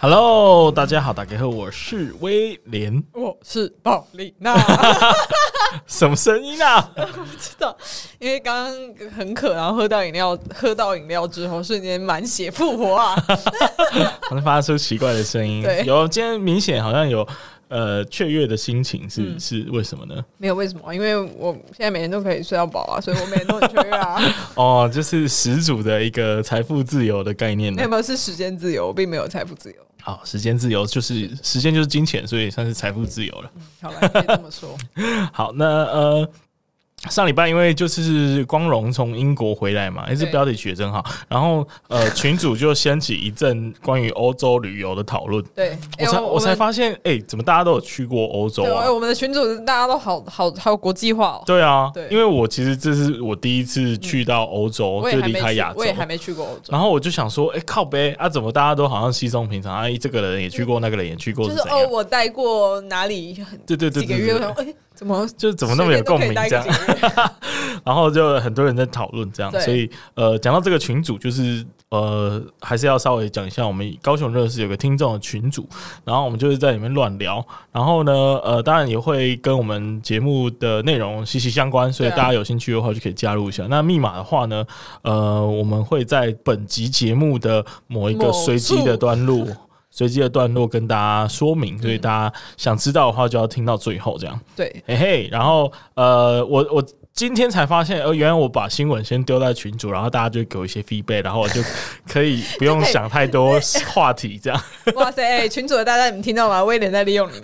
Hello，大家好，大家好，我是威廉，我是宝丽娜，什么声音啊？我不知道，因为刚刚很渴，然后喝到饮料，喝到饮料之后，瞬间满血复活啊！好像发出奇怪的声音，对，有今天明显好像有。呃，雀跃的心情是、嗯、是为什么呢？没有为什么，因为我现在每天都可以睡到饱啊，所以我每天都很雀跃啊。哦，就是十足的一个财富自由的概念呢。没有没有，是时间自由，并没有财富自由。好，时间自由就是时间就是金钱，所以算是财富自由了。嗯、好了，可以这么说。好，那呃。上礼拜因为就是光荣从英国回来嘛，哎，这标题取得真好。然后呃，群主就掀起一阵关于欧洲旅游的讨论。对，我才我才发现，哎，怎么大家都有去过欧洲啊？我们的群主大家都好好好国际化哦。对啊，对，因为我其实这是我第一次去到欧洲，就离开亚洲，我也还没去过欧洲。然后我就想说，哎，靠呗啊，怎么大家都好像稀松平常？哎，这个人也去过，那个人也去过，就是哦，我待过哪里？对对对，几个月？哎。怎么就怎么那么有共鸣这样？然后就很多人在讨论这样，所以呃，讲到这个群组，就是呃，还是要稍微讲一下，我们高雄热是有个听众的群组，然后我们就是在里面乱聊，然后呢，呃，当然也会跟我们节目的内容息息相关，所以大家有兴趣的话就可以加入一下。那密码的话呢，呃，我们会在本集节目的某一个随机的段落。随机的段落跟大家说明，所以大家想知道的话就要听到最后这样。对，嘿嘿，然后呃，我我今天才发现，呃，原来我把新闻先丢在群组，然后大家就给我一些 feedback，然后我就可以不用想太多话题这样。哇塞，欸、群主的大家你们听到吗？威廉在利用你们。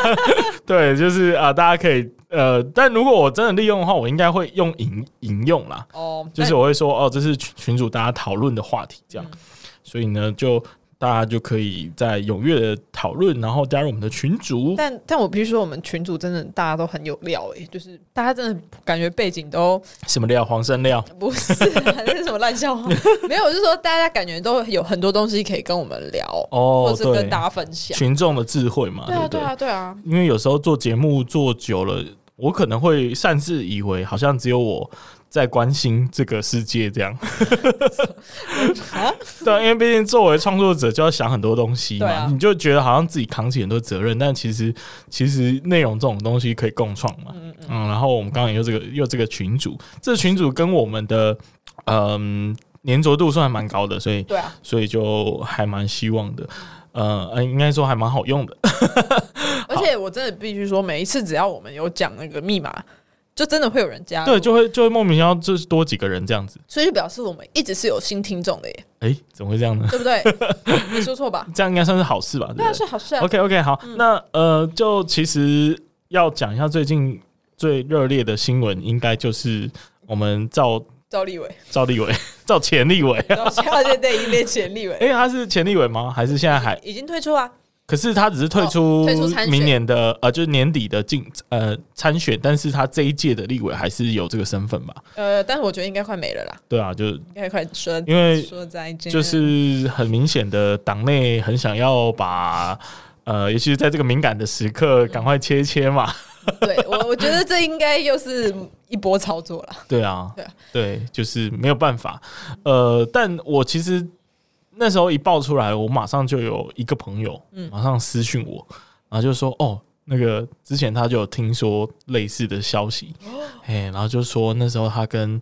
对，就是啊、呃，大家可以呃，但如果我真的利用的话，我应该会用引引用啦。哦，就是我会说哦，这是群群组大家讨论的话题这样，嗯、所以呢就。大家就可以在踊跃的讨论，然后加入我们的群组。但但我必须说，我们群组真的大家都很有料诶、欸，就是大家真的感觉背景都什么料，黄生料？不是，还是什么烂笑话？没有，就是说大家感觉都有很多东西可以跟我们聊哦，或者是跟大家分享群众的智慧嘛。对啊，对啊，对啊。因为有时候做节目做久了，我可能会擅自以为好像只有我。在关心这个世界，这样，对，因为毕竟作为创作者就要想很多东西嘛，你就觉得好像自己扛起很多责任，但其实其实内容这种东西可以共创嘛，嗯，然后我们刚刚也有这个又这个群主，这个群主跟我们的嗯粘着度算还蛮高的，所以对啊，所以就还蛮希望的，呃，应该说还蛮好用的，而且我真的必须说，每一次只要我们有讲那个密码。就真的会有人加，对，就会就会莫名其妙就是多几个人这样子，所以就表示我们一直是有新听众的耶。哎、欸，怎么会这样呢？对不对？没说错吧？这样应该算是好事吧？对，啊，是好事啊。OK OK，好，嗯、那呃，就其实要讲一下最近最热烈的新闻，应该就是我们赵赵立伟、赵立伟、赵前立委，现在对已经变前立伟。哎、欸，他是前立伟吗？还是现在还已经退出啊？可是他只是退出明年的呃，就是年底的竞呃参选，但是他这一届的立委还是有这个身份吧？呃，但是我觉得应该快没了啦。对啊，就应该快说，因为说再见，就是很明显的党内很想要把呃，尤其是在这个敏感的时刻，赶快切切嘛。对我，我觉得这应该又是一波操作了。对啊，对啊，对，就是没有办法。呃，但我其实。那时候一爆出来，我马上就有一个朋友，嗯。马上私讯我，然后就说：“哦，那个之前他就有听说类似的消息，哦，然后就说那时候他跟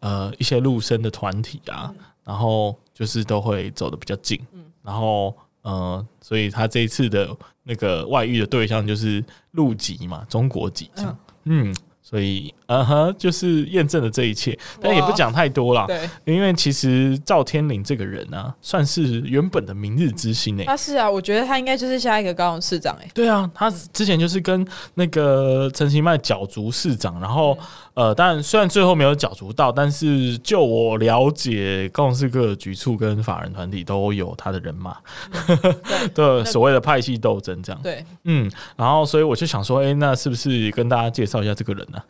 呃一些陆生的团体啊，然后就是都会走得比较近，然后呃，所以他这一次的那个外遇的对象就是陆籍嘛，中国籍这样，嗯，所以，嗯哼，就是验证了这一切，但也不讲太多了。对，因为其实赵天林这个人呢、啊，算是原本的明日之星诶。他是啊，我觉得他应该就是下一个高雄市长诶。对啊，他之前就是跟那个陈其迈角逐市长，然后呃，当然虽然最后没有角逐到，但是就我了解，高雄市各个局处跟法人团体都有他的人马，对，所谓的派系斗争这样。对，嗯，然后所以我就想说，哎，那是不是跟大家介绍一下这个人啊？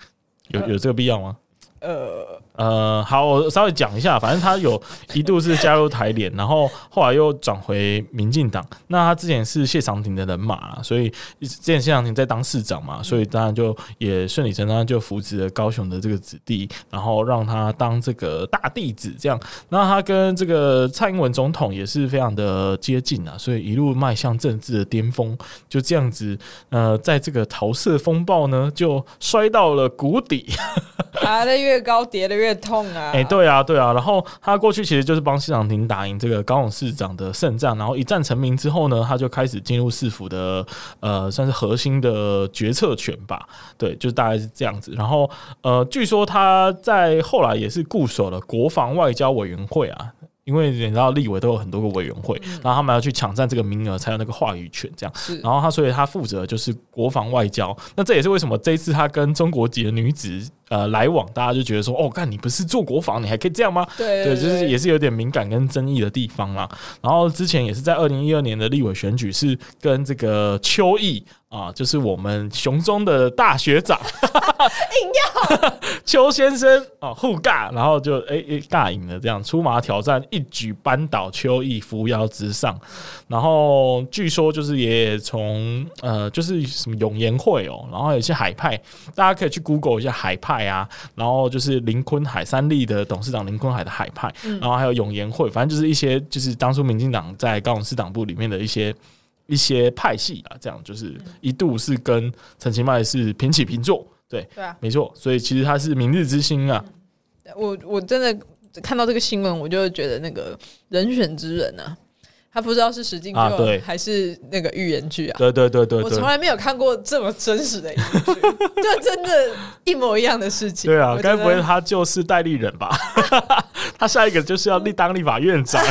有有这个必要吗？呃。呃，好，我稍微讲一下，反正他有一度是加入台联，然后后来又转回民进党。那他之前是谢长廷的人马，所以之前谢长廷在当市长嘛，所以当然就也顺理成章就扶植了高雄的这个子弟，然后让他当这个大弟子这样。那他跟这个蔡英文总统也是非常的接近啊，所以一路迈向政治的巅峰，就这样子，呃，在这个桃色风暴呢，就摔到了谷底，爬的越高，跌的越。越痛啊！哎、欸，对啊，对啊。然后他过去其实就是帮市长廷打赢这个高雄市长的胜仗，然后一战成名之后呢，他就开始进入市府的呃，算是核心的决策权吧。对，就是大概是这样子。然后呃，据说他在后来也是固守了国防外交委员会啊。因为你知道立委都有很多个委员会，嗯、然后他们要去抢占这个名额，才有那个话语权。这样，是然后他所以他负责就是国防外交。那这也是为什么这一次他跟中国籍的女子呃来往，大家就觉得说，哦，干你不是做国防，你还可以这样吗？对，就是也是有点敏感跟争议的地方啦。然后之前也是在二零一二年的立委选举，是跟这个邱毅。啊，就是我们雄中的大学长，硬要 邱先生啊互尬，然后就哎哎尬赢了，这样出马挑战，一举扳倒邱毅，扶摇直上。然后据说就是也从呃，就是什么永延会哦，然后有些海派，大家可以去 Google 一下海派啊，然后就是林坤海三立的董事长林坤海的海派，然后还有永延会，反正就是一些就是当初民进党在高雄市党部里面的一些。一些派系啊，这样就是一度是跟陈其迈是平起平坐，对，对啊，没错，所以其实他是明日之星啊。我我真的看到这个新闻，我就觉得那个人选之人啊，他不知道是实境剧还是那个预言剧啊。对对对对，我从来没有看过这么真实的一部剧，就真的，一模一样的事情。对啊，该不会他就是代理人吧？他下一个就是要立当立法院长。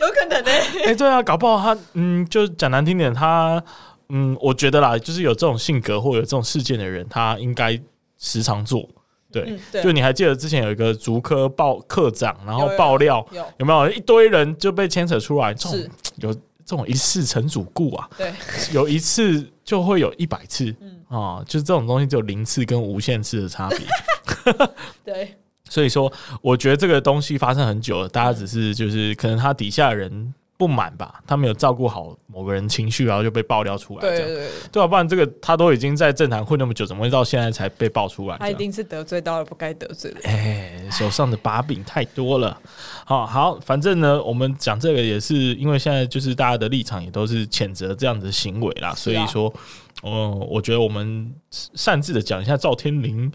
有可能呢、欸，哎、欸，对啊，搞不好他，嗯，就讲难听点，他，嗯，我觉得啦，就是有这种性格或有这种事件的人，他应该时常做，对，嗯、对。就你还记得之前有一个竹科报课长，然后爆料，有，没有？一堆人就被牵扯出来，这种有这种一次成主顾啊，对，有一次就会有一百次，嗯。啊，就是这种东西只有零次跟无限次的差别，对。所以说，我觉得这个东西发生很久了，大家只是就是可能他底下的人不满吧，他没有照顾好某个人情绪，然后就被爆料出来。对对对，对啊，不然这个他都已经在政坛混那么久，怎么会到现在才被爆出来？他一定是得罪到了不该得罪的。哎，手上的把柄太多了。好好，反正呢，我们讲这个也是因为现在就是大家的立场也都是谴责这样的行为啦，所以说，嗯，我觉得我们擅自的讲一下赵天林。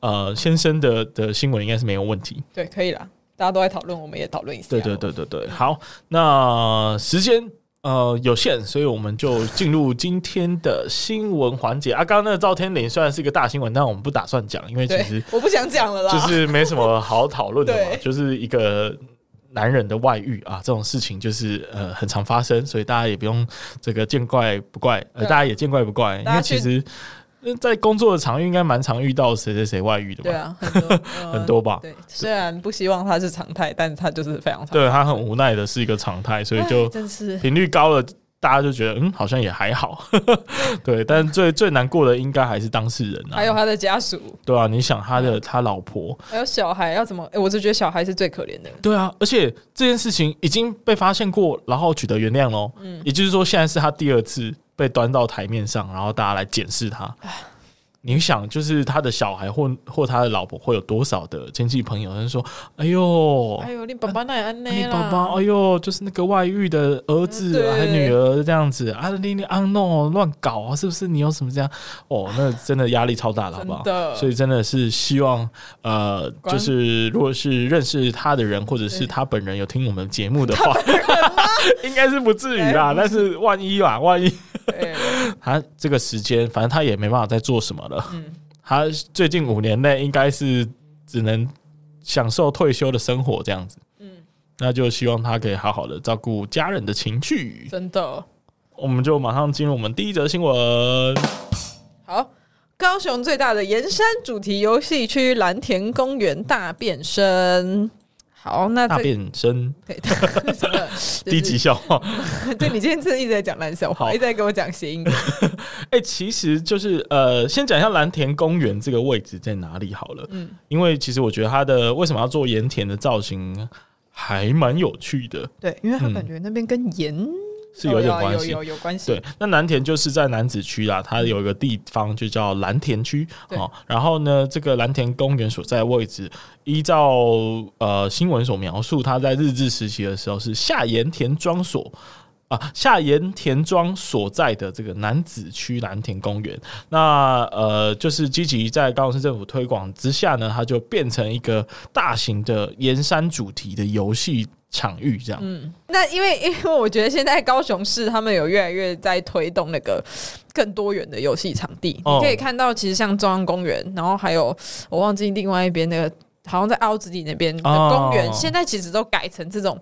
呃，先生的的新闻应该是没有问题。对，可以啦，大家都在讨论，我们也讨论一下。对对对对对，好，那时间呃有限，所以我们就进入今天的新闻环节啊。刚刚那个赵天林虽然是一个大新闻，但我们不打算讲，因为其实我不想讲了啦，就是没什么好讨论的嘛，就是一个男人的外遇啊，这种事情就是呃很常发生，所以大家也不用这个见怪不怪，呃，大家也见怪不怪，因为其实。在工作的场域应该蛮常遇到谁谁谁外遇的吧？对啊，很多，呃、很多吧。对，虽然不希望他是常态，但是他就是非常常。对，他很无奈的是一个常态，所以就频率高了，大家就觉得嗯，好像也还好。对，但最最难过的应该还是当事人啊，还有他的家属。对啊，你想他的他老婆，还有小孩要怎么？哎，我就觉得小孩是最可怜的。对啊，而且这件事情已经被发现过，然后取得原谅喽。嗯，也就是说，现在是他第二次。被端到台面上，然后大家来检视他。你想，就是他的小孩或或他的老婆会有多少的亲戚朋友？他说：“哎呦，哎呦，你爸爸那也安呢？你爸爸，哎呦，就是那个外遇的儿子还女儿这样子啊？你你啊弄乱搞啊？是不是？你有什么这样？哦，那真的压力超大了，好不好？所以真的是希望呃，就是如果是认识他的人，或者是他本人有听我们节目的话，应该是不至于啦。但是万一啦，万一 他这个时间，反正他也没办法再做什么。”嗯，他最近五年内应该是只能享受退休的生活这样子。嗯，那就希望他可以好好的照顾家人的情绪。真的，我们就马上进入我们第一则新闻。好，高雄最大的盐山主题游戏区蓝田公园大变身。好，那大变身，对，低级笑话。对，你今天真的一直在讲烂笑话，一直在给我讲谐音。哎、欸，其实就是呃，先讲一下蓝田公园这个位置在哪里好了。嗯，因为其实我觉得它的为什么要做盐田的造型还蛮有趣的。对，因为它感觉那边跟盐。是有点关系，有有有关系。对，那蓝田就是在南子区啦，它有一个地方就叫蓝田区哦。然后呢，这个蓝田公园所在的位置，依照呃新闻所描述，它在日治时期的时候是下盐田庄所啊，下盐田庄所在的这个南子区蓝田公园。那呃，就是积极在高雄市政府推广之下呢，它就变成一个大型的盐山主题的游戏。场域这样，嗯，那因为 因为我觉得现在高雄市他们有越来越在推动那个更多元的游戏场地，哦，你可以看到其实像中央公园，然后还有我忘记另外一边那个好像在凹子底那边的公园，哦，现在其实都改成这种，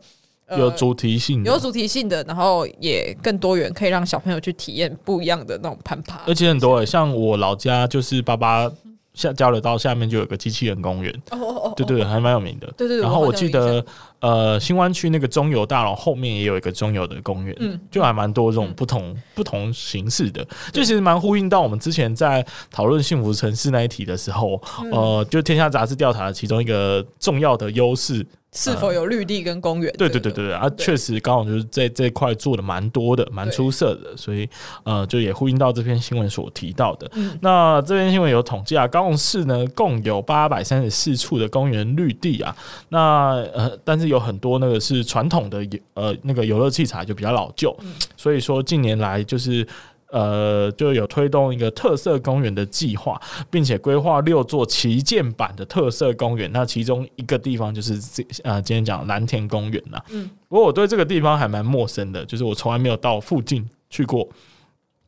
呃，有主题性的，有主题性的，然后也更多元，可以让小朋友去体验不一样的那种攀爬，而且很多，欸，像我老家就是爸爸。下交流道下面就有个机器人公园，哦对对，还蛮有名的。对对。然后我记得，呃，新湾区那个中油大楼后面也有一个中油的公园，嗯，就还蛮多这种不同不同形式的，就其实蛮呼应到我们之前在讨论幸福城市那一题的时候，呃，就天下杂志调查的其中一个重要的优势。是否有绿地跟公园？对对对对对啊，确实刚好就是在这块做的蛮多的，蛮出色的，所以呃，就也呼应到这篇新闻所提到的。嗯、那这篇新闻有统计啊，高雄市呢共有八百三十四处的公园绿地啊，那呃，但是有很多那个是传统的呃那个游乐器材就比较老旧，嗯、所以说近年来就是。呃，就有推动一个特色公园的计划，并且规划六座旗舰版的特色公园。那其中一个地方就是这呃，今天讲蓝田公园呐。嗯，不过我对这个地方还蛮陌生的，就是我从来没有到附近去过。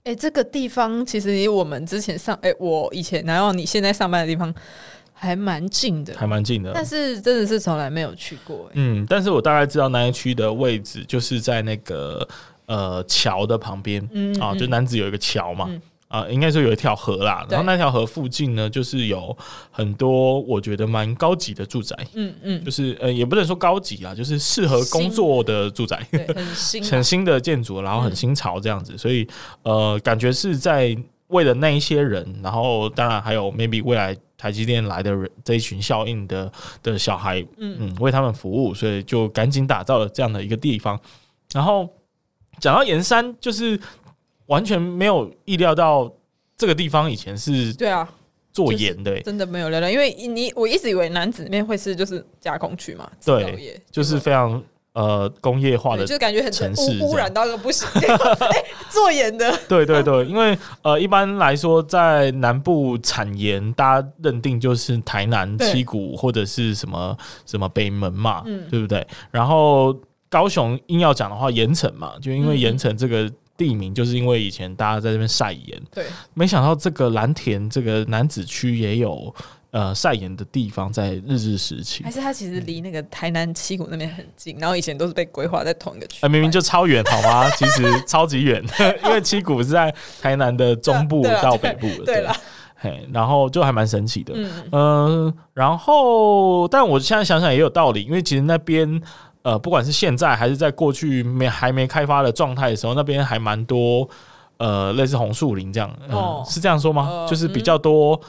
哎、欸，这个地方其实离我们之前上，哎、欸，我以前然后你现在上班的地方还蛮近的，还蛮近的。但是真的是从来没有去过、欸。嗯，但是我大概知道那一区的位置，就是在那个。呃，桥的旁边，嗯，嗯。啊，就男子有一个桥嘛，嗯、啊，应该说有一条河啦，然后那条河附近呢，就是有很多我觉得蛮高级的住宅，嗯嗯，就是呃，也不能说高级啊，就是适合工作的住宅，很新很新的建筑，然后很新潮这样子，嗯、所以呃，感觉是在为了那一些人，然后当然还有 maybe 未来台积电来的人这一群效应的的小孩，嗯。嗯，为他们服务，所以就赶紧打造了这样的一个地方，然后。讲到盐山，就是完全没有意料到这个地方以前是对啊做盐的，真的没有料到，因为你我一直以为楠梓那边会是就是加工区嘛，对，就是非常呃工业化的，就感觉很城市。污染到一个不行，做盐的，对对对，因为呃一般来说在南部产盐，大家认定就是台南七股或者是什么什么北门嘛，对不对？然后。高雄硬要讲的话，盐城嘛，就因为盐城这个地名，就是因为以前大家在这边晒盐。对，没想到这个蓝田这个南子区也有呃晒盐的地方，在日治时期。还是它其实离那个台南七股那边很近，然后以前都是被规划在同一个区。啊，明明就超远，好吗？其实超级远，因为七股是在台南的中部到北部的。对了，嘿，然后就还蛮神奇的。嗯嗯。然后，但我现在想想也有道理，因为其实那边。呃，不管是现在还是在过去没还没开发的状态的时候，那边还蛮多呃类似红树林这样，呃哦、是这样说吗？呃、就是比较多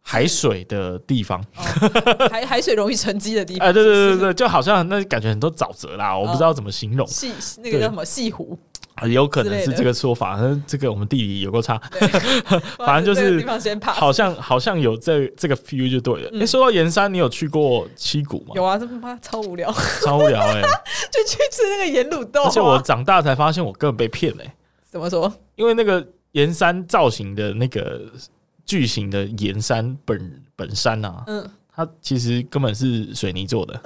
海水的地方，哦、海海水容易沉积的地方。哎，对对对对，就好像那感觉很多沼泽啦，我不知道怎么形容。细、哦、那个叫什么西湖？有可能是这个说法，但是这个我们地理有够差，反正就是好像好像有这这个 feel 就对了。哎，说到盐山，你有去过七谷吗？有啊，这妈超无聊，超无聊哎，就去吃那个盐卤豆。而且我长大才发现，我根本被骗嘞。怎么说？因为那个盐山造型的那个巨型的盐山本本山啊，嗯，它其实根本是水泥做的。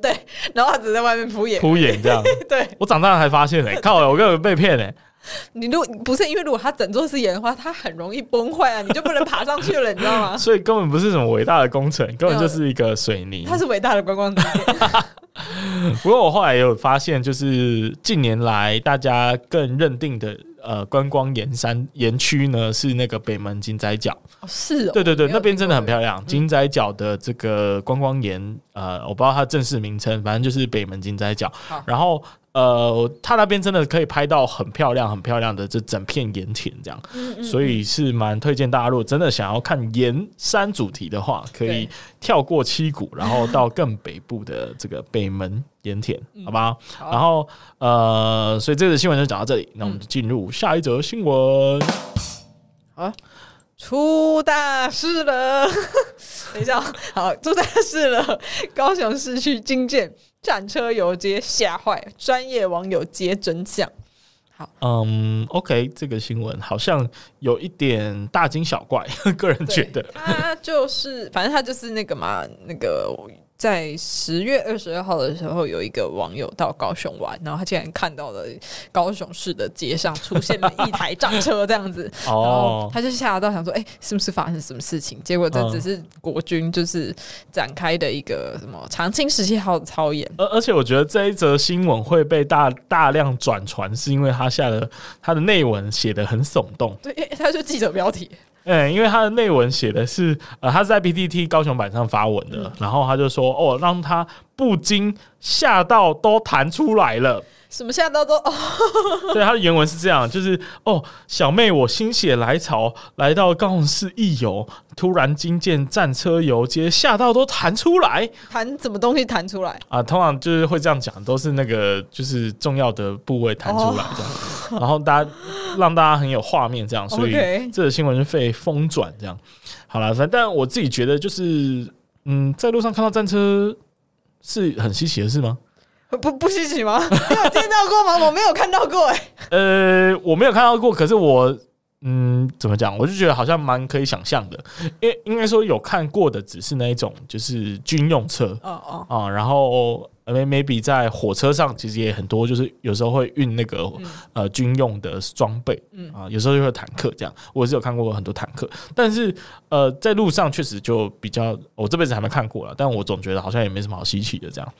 对，然后他只在外面敷衍敷衍这样。对，我长大了才发现哎、欸，靠，我根本被骗哎、欸。你如果不是因为如果它整座是岩的话，它很容易崩坏啊，你就不能爬上去了，你知道吗？所以根本不是什么伟大的工程，根本就是一个水泥。它是伟大的观光景点。不过我后来也有发现，就是近年来大家更认定的呃观光岩山岩区呢，是那个北门金仔角。哦，是哦，对对对，那边真的很漂亮。金仔角的这个观光岩，呃，我不知道它正式名称，反正就是北门金仔角。然后。呃，他那边真的可以拍到很漂亮、很漂亮的这整片盐田，这样，嗯嗯嗯，所以是蛮推荐大家，如果真的想要看盐山主题的话，可以跳过七股，然后到更北部的这个北门盐田，好吧？好，然后呃，所以这个新闻就讲到这里，那我们就进入下一则新闻。啊，出大事了！等一下，好，出大事了！高雄市区惊见。战车游街吓坏专业网友揭真相。好，嗯，OK，这个新闻好像有一点大惊小怪，个人觉得。他就是，反正他就是那个嘛，那个。在十月二十二号的时候，有一个网友到高雄玩，然后他竟然看到了高雄市的街上出现了一台战车这样子，然后他就吓到，想说：“哎、欸，是不是发生什么事情？”结果这只是国军就是展开的一个什么长青十七号的操演。而而且我觉得这一则新闻会被大大量转传，是因为他下的他的内文写的很耸动。对，他就记者标题。嗯，因为他的内文写的是，呃，他是在 PTT 高雄版上发文的，嗯、然后他就说，哦，让他不禁吓到都弹出来了。什么吓到都？哦，对，他的原文是这样，就是哦，小妹，我心血来潮来到高雄市一游，突然惊见战车游街，吓到都弹出来。弹什么东西弹出来？啊，通常就是会这样讲，都是那个就是重要的部位弹出来这样，哦、然后大家让大家很有画面这样，所以这个新闻就被疯转这样。好了，反正但我自己觉得就是，嗯，在路上看到战车是很稀奇的事吗？不不稀奇吗？你有见到过吗？我没有看到过哎、欸。呃，我没有看到过，可是我嗯，怎么讲？我就觉得好像蛮可以想象的。因为应该说有看过的只是那一种，就是军用车。哦哦啊，然后 maybe 在火车上其实也很多，就是有时候会运那个、嗯、呃军用的装备。嗯啊，有时候就会坦克这样。我是有看过很多坦克，但是呃，在路上确实就比较，我这辈子还没看过了。但我总觉得好像也没什么好稀奇的这样。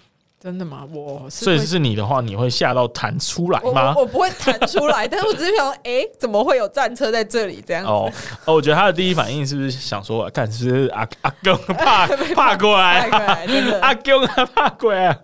真的吗？我所以是你的话，你会吓到弹出来吗？我，我不会弹出来，但是我只是想说，哎、欸，怎么会有战车在这里？这样子哦，哦，我觉得他的第一反应是不是想说，看是不是阿阿公 怕怕过来，阿公他怕过来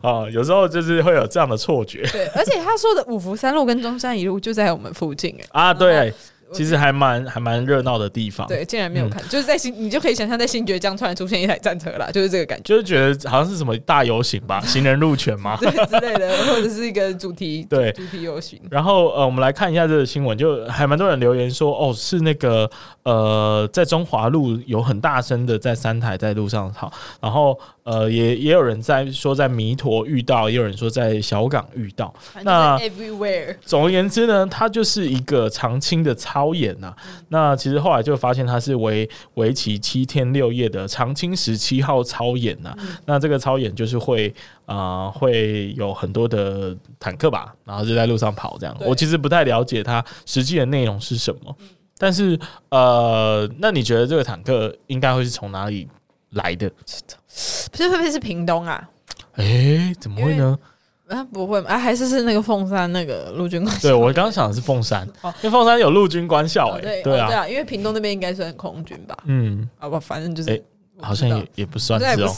哦，有时候就是会有这样的错觉。对，而且他说的五福三路跟中山一路就在我们附近，哎啊，对。其实还蛮还蛮热闹的地方。对，竟然没有看，嗯、就是在新，你就可以想象在新崛江突然出现一台战车啦，就是这个感觉。就是觉得好像是什么大游行吧，行人路权吗？对之类的，或者是一个主题 对主题游行。然后呃，我们来看一下这个新闻，就还蛮多人留言说，哦，是那个呃，在中华路有很大声的在三台在路上跑，然后。呃，也也有人在说在弥陀遇到，也有人说在小港遇到。那 everywhere。总而言之呢，它就是一个长青的操演呐、啊。嗯、那其实后来就发现它是为为期七天六夜的长青十七号操演呐、啊。嗯、那这个操演就是会啊、呃，会有很多的坦克吧，然后就在路上跑这样。我其实不太了解它实际的内容是什么，嗯、但是呃，那你觉得这个坦克应该会是从哪里来的？不是会不会是屏东啊？哎、欸，怎么会呢？啊，不会啊，还是是那个凤山那个陆军官校？对，我刚刚想的是凤山，哦、因为凤山有陆军官校、欸。哎、哦，对，对啊，哦、对啊，因为屏东那边应该算空军吧？嗯，好吧，反正就是，欸、好像也也不算是哦。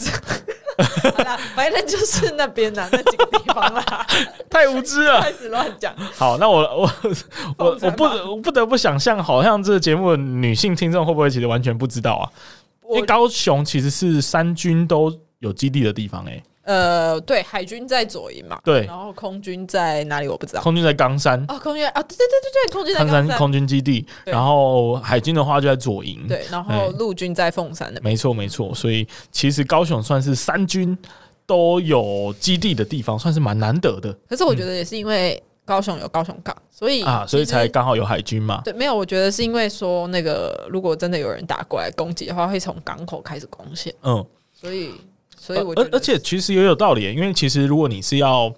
反正就是那边呐，那几个地方啦。太无知了，开始乱讲。好，那我我我我不我不得不想象，好像这个节目的女性听众会不会其实完全不知道啊？因为高雄其实是三军都有基地的地方，哎，呃，对，海军在左营嘛，对，然后空军在哪里我不知道，空军在冈山。哦，空军啊，对对对对对，空军在冈山空军基地，然后海军的话就在左营，对，然后陆军在凤山的，没错没错，所以其实高雄算是三军都有基地的地方，算是蛮难得的。可是我觉得也是因为。高雄有高雄港，所以啊，所以才刚好有海军嘛。对，没有，我觉得是因为说那个，如果真的有人打过来攻击的话，会从港口开始攻陷。嗯，所以，所以我，而而且其实也有道理，因为其实如果你是要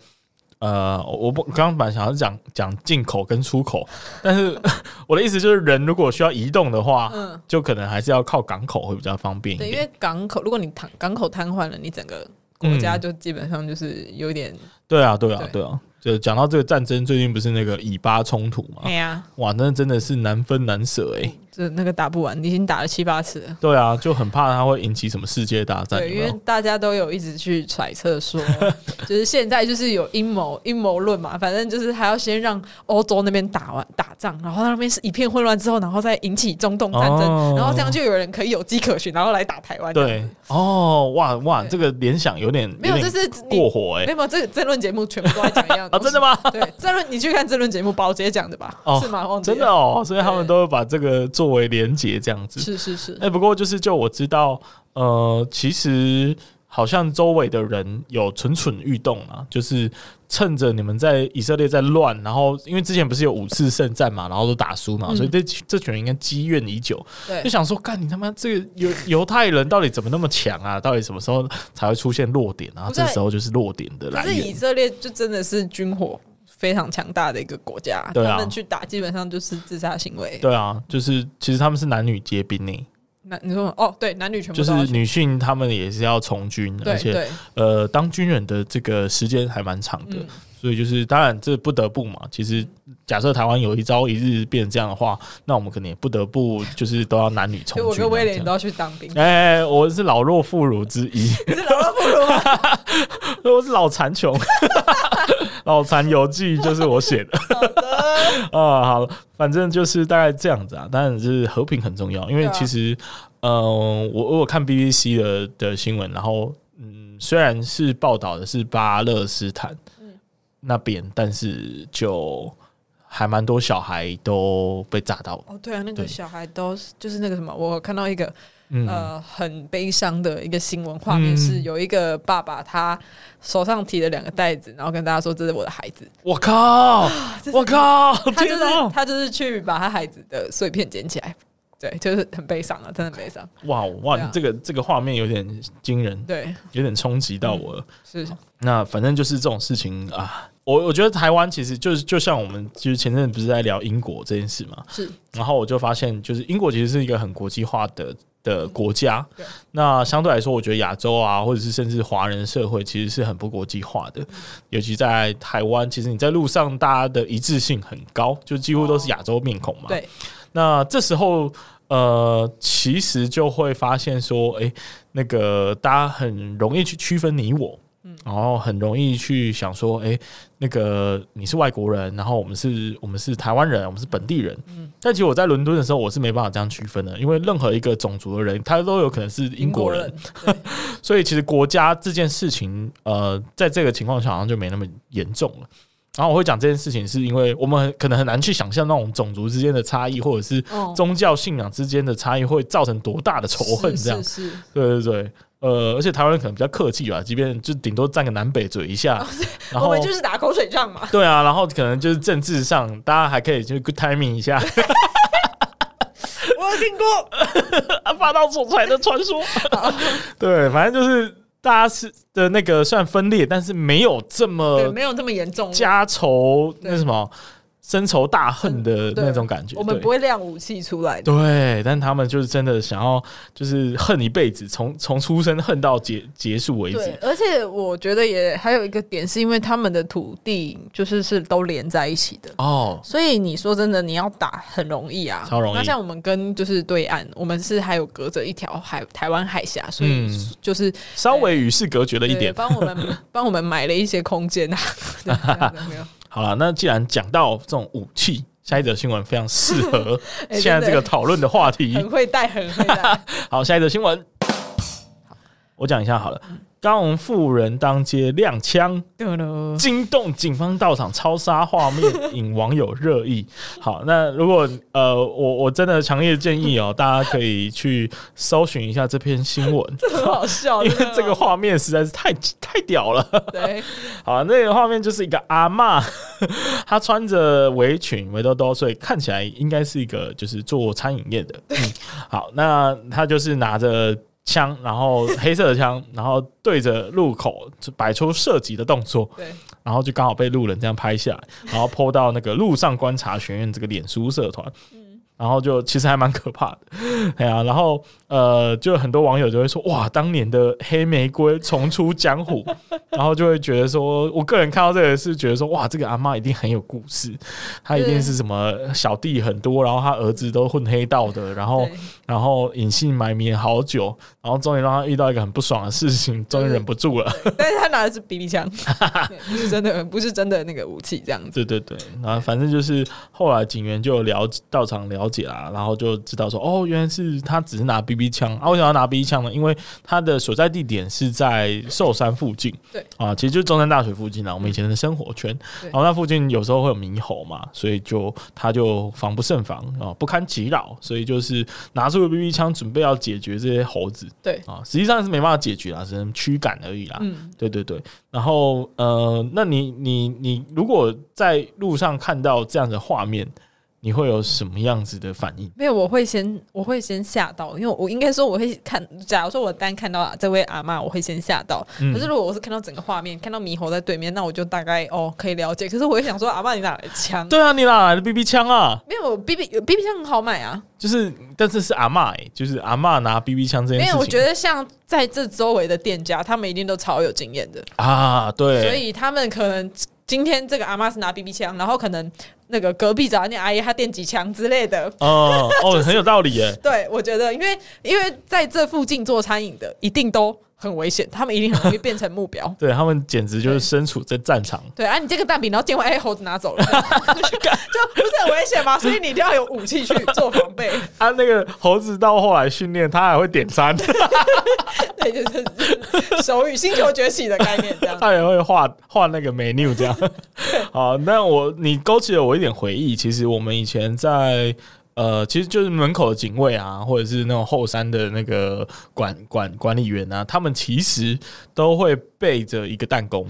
呃，我不刚刚本来想要讲讲进口跟出口，但是 我的意思就是，人如果需要移动的话，嗯，就可能还是要靠港口会比较方便。对，因为港口，如果你港港口瘫痪了，你整个国家就基本上就是有点。嗯、对啊，对啊，对啊。就讲到这个战争，最近不是那个以巴冲突嘛？对呀，哇，那真的是难分难舍哎、欸。就那个打不完，你已经打了七八次了。对啊，就很怕它会引起什么世界大战。对，因为大家都有一直去揣测说，就是现在就是有阴谋阴谋论嘛，反正就是还要先让欧洲那边打完打仗，然后那边是一片混乱之后，然后再引起中东战争，哦、然后这样就有人可以有迹可循，然后来打台湾。对，哦，哇哇，这个联想有点没有，这是过火哎、欸，没有，这个争论节目全部都在讲一样 啊，真的吗？对，这轮你去看这轮节目，宝杰讲的吧？哦，是吗？真的哦，所以他们都会把这个作为连结。这样子是是是，哎、欸，不过就是就我知道，呃，其实好像周围的人有蠢蠢欲动啊，就是趁着你们在以色列在乱，然后因为之前不是有五次圣战嘛，然后都打输嘛，嗯、所以这这群人应该积怨已久，就想说，干你他妈这个犹犹太人到底怎么那么强啊？到底什么时候才会出现弱点？然后这时候就是弱点的来源。可是以色列就真的是军火。非常强大的一个国家，啊、他们去打基本上就是自杀行为。对啊，就是其实他们是男女皆兵呢。那你说哦，对，男女全部就是女性，他们也是要从军，对而且呃，当军人的这个时间还蛮长的。嗯所以就是，当然这不得不嘛。其实，假设台湾有一朝一日变成这样的话，那我们可能也不得不就是都要男女从军。我跟威廉都要去当兵。哎、欸，我是老弱妇孺之一。你是老弱妇孺吗？我是老残穷。脑残游记就是我写的。好的。啊，好，反正就是大概这样子啊。当然是和平很重要，因为其实，嗯、啊呃，我我有看 BBC 的的新闻，然后嗯，虽然是报道的是巴勒斯坦。那边，但是就还蛮多小孩都被炸到。哦，对啊，那个小孩都是就是那个什么，我看到一个、嗯、呃很悲伤的一个新闻画面，是有一个爸爸他手上提了两个袋子，然后跟大家说，这是我的孩子。我靠！我靠！他就是他就是去把他孩子的碎片捡起来。对，就是很悲伤啊，真的很悲伤。哇哇，啊、这个这个画面有点惊人，对，有点冲击到我了。嗯、是，那反正就是这种事情啊。我我觉得台湾其实就是就像我们就是前阵子不是在聊英国这件事嘛，是。然后我就发现，就是英国其实是一个很国际化的的国家。那相对来说，我觉得亚洲啊，或者是甚至华人社会，其实是很不国际化的。尤其在台湾，其实你在路上，大家的一致性很高，就几乎都是亚洲面孔嘛。对。那这时候，呃，其实就会发现说，哎，那个大家很容易去区分你我，嗯，然后很容易去想说，哎，那个你是外国人，然后我们是，我们是台湾人，我们是本地人，嗯，但其实我在伦敦的时候，我是没办法这样区分的，因为任何一个种族的人，他都有可能是英国人，所以其实国家这件事情，呃，在这个情况下好像就没那么严重了。然后我会讲这件事情，是因为我们可能很难去想象那种种族之间的差异，或者是宗教信仰之间的差异会造成多大的仇恨，这样。是，是，是，对对对，呃，而且台湾人可能比较客气吧，即便就顶多战个南北嘴一下，然后我们就是打口水仗嘛。对啊，然后可能就是政治上，大家还可以就 good timing 一下。我有听过 啊，霸道总裁的传说。对，反正就是。大家是的那个算分裂，但是没有这么没有这么严重，家仇那什么。深仇大恨的那种感觉，我们不会亮武器出来的。对，但他们就是真的想要，就是恨一辈子，从从出生恨到结结束为止。对，而且我觉得也还有一个点，是因为他们的土地就是是都连在一起的哦，所以你说真的，你要打很容易啊，超容易。那像我们跟就是对岸，我们是还有隔着一条海台湾海峡，所以就是稍微与世隔绝了一点，帮我们帮我们买了一些空间啊。没有。好了，那既然讲到这种武器，下一则新闻非常适合 现在这个讨论的话题，很会带，很会带。好，下一则新闻，我讲一下好了。高雄妇人当街亮枪，惊动警方到场超杀画面引网友热议。好，那如果呃，我我真的强烈建议哦，大家可以去搜寻一下这篇新闻，这很好笑，因为这个画面实在是太太屌了。对，好，那个画面就是一个阿嬷，她穿着围裙围兜兜，所以看起来应该是一个就是做餐饮业的。嗯，好，那她就是拿着。枪，然后黑色的枪，然后对着路口就摆出射击的动作，对，然后就刚好被路人这样拍下来，然后 po 到那个路上观察学院这个脸书社团。然后就其实还蛮可怕的，哎呀，然后呃，就很多网友就会说，哇，当年的黑玫瑰重出江湖，然后就会觉得说，我个人看到这个是觉得说，哇，这个阿妈一定很有故事，她一定是什么小弟很多，然后她儿子都混黑道的，然后然后隐姓埋名好久，然后终于让他遇到一个很不爽的事情，终于忍不住了。但是他拿的是 BB 枪，不是真的，不是真的那个武器，这样子。对对对，然后反正就是后来警员就了到场了。解啦，然后就知道说，哦，原来是他只是拿 BB 枪啊！为什么要拿 BB 枪呢？因为他的所在地点是在寿山附近，对啊，其实就是中山大学附近啊，我们以前的生活圈。然后那附近有时候会有猕猴嘛，所以就他就防不胜防啊，不堪其扰，所以就是拿出了 BB 枪，准备要解决这些猴子。对啊，实际上是没办法解决啦，只能驱赶而已啦。嗯，对对对。然后呃，那你你你如果在路上看到这样的画面，你会有什么样子的反应？没有，我会先我会先吓到，因为我应该说我会看。假如说我单看到这位阿嬷，我会先吓到。嗯、可是如果我是看到整个画面，看到猕猴在对面，那我就大概哦可以了解。可是我会想说，阿嬷你哪来的枪？对啊，你哪来的 BB 枪啊？没有 BB BB 枪很好买啊。就是，但是是阿嬷哎、欸，就是阿嬷拿 BB 枪这件事情。没有，我觉得像在这周围的店家，他们一定都超有经验的啊。对，所以他们可能今天这个阿妈是拿 BB 枪，然后可能。那个隔壁找那阿姨，她电几枪之类的，哦哦，很有道理耶。对，我觉得，因为因为在这附近做餐饮的，一定都很危险，他们一定很容易变成目标。对他们简直就是身处在战场。对，对啊，你这个蛋饼，然后见完哎，猴子拿走了，就不是很危险吗？所以你一定要有武器去做防备。啊，那个猴子到后来训练，他还会点餐。对，就是手语星球崛起的概念这样。他也会画画那个 menu 这样。好，那我你勾起了我一点回忆。其实我们以前在呃，其实就是门口的警卫啊，或者是那种后山的那个管管管理员啊，他们其实都会背着一个弹弓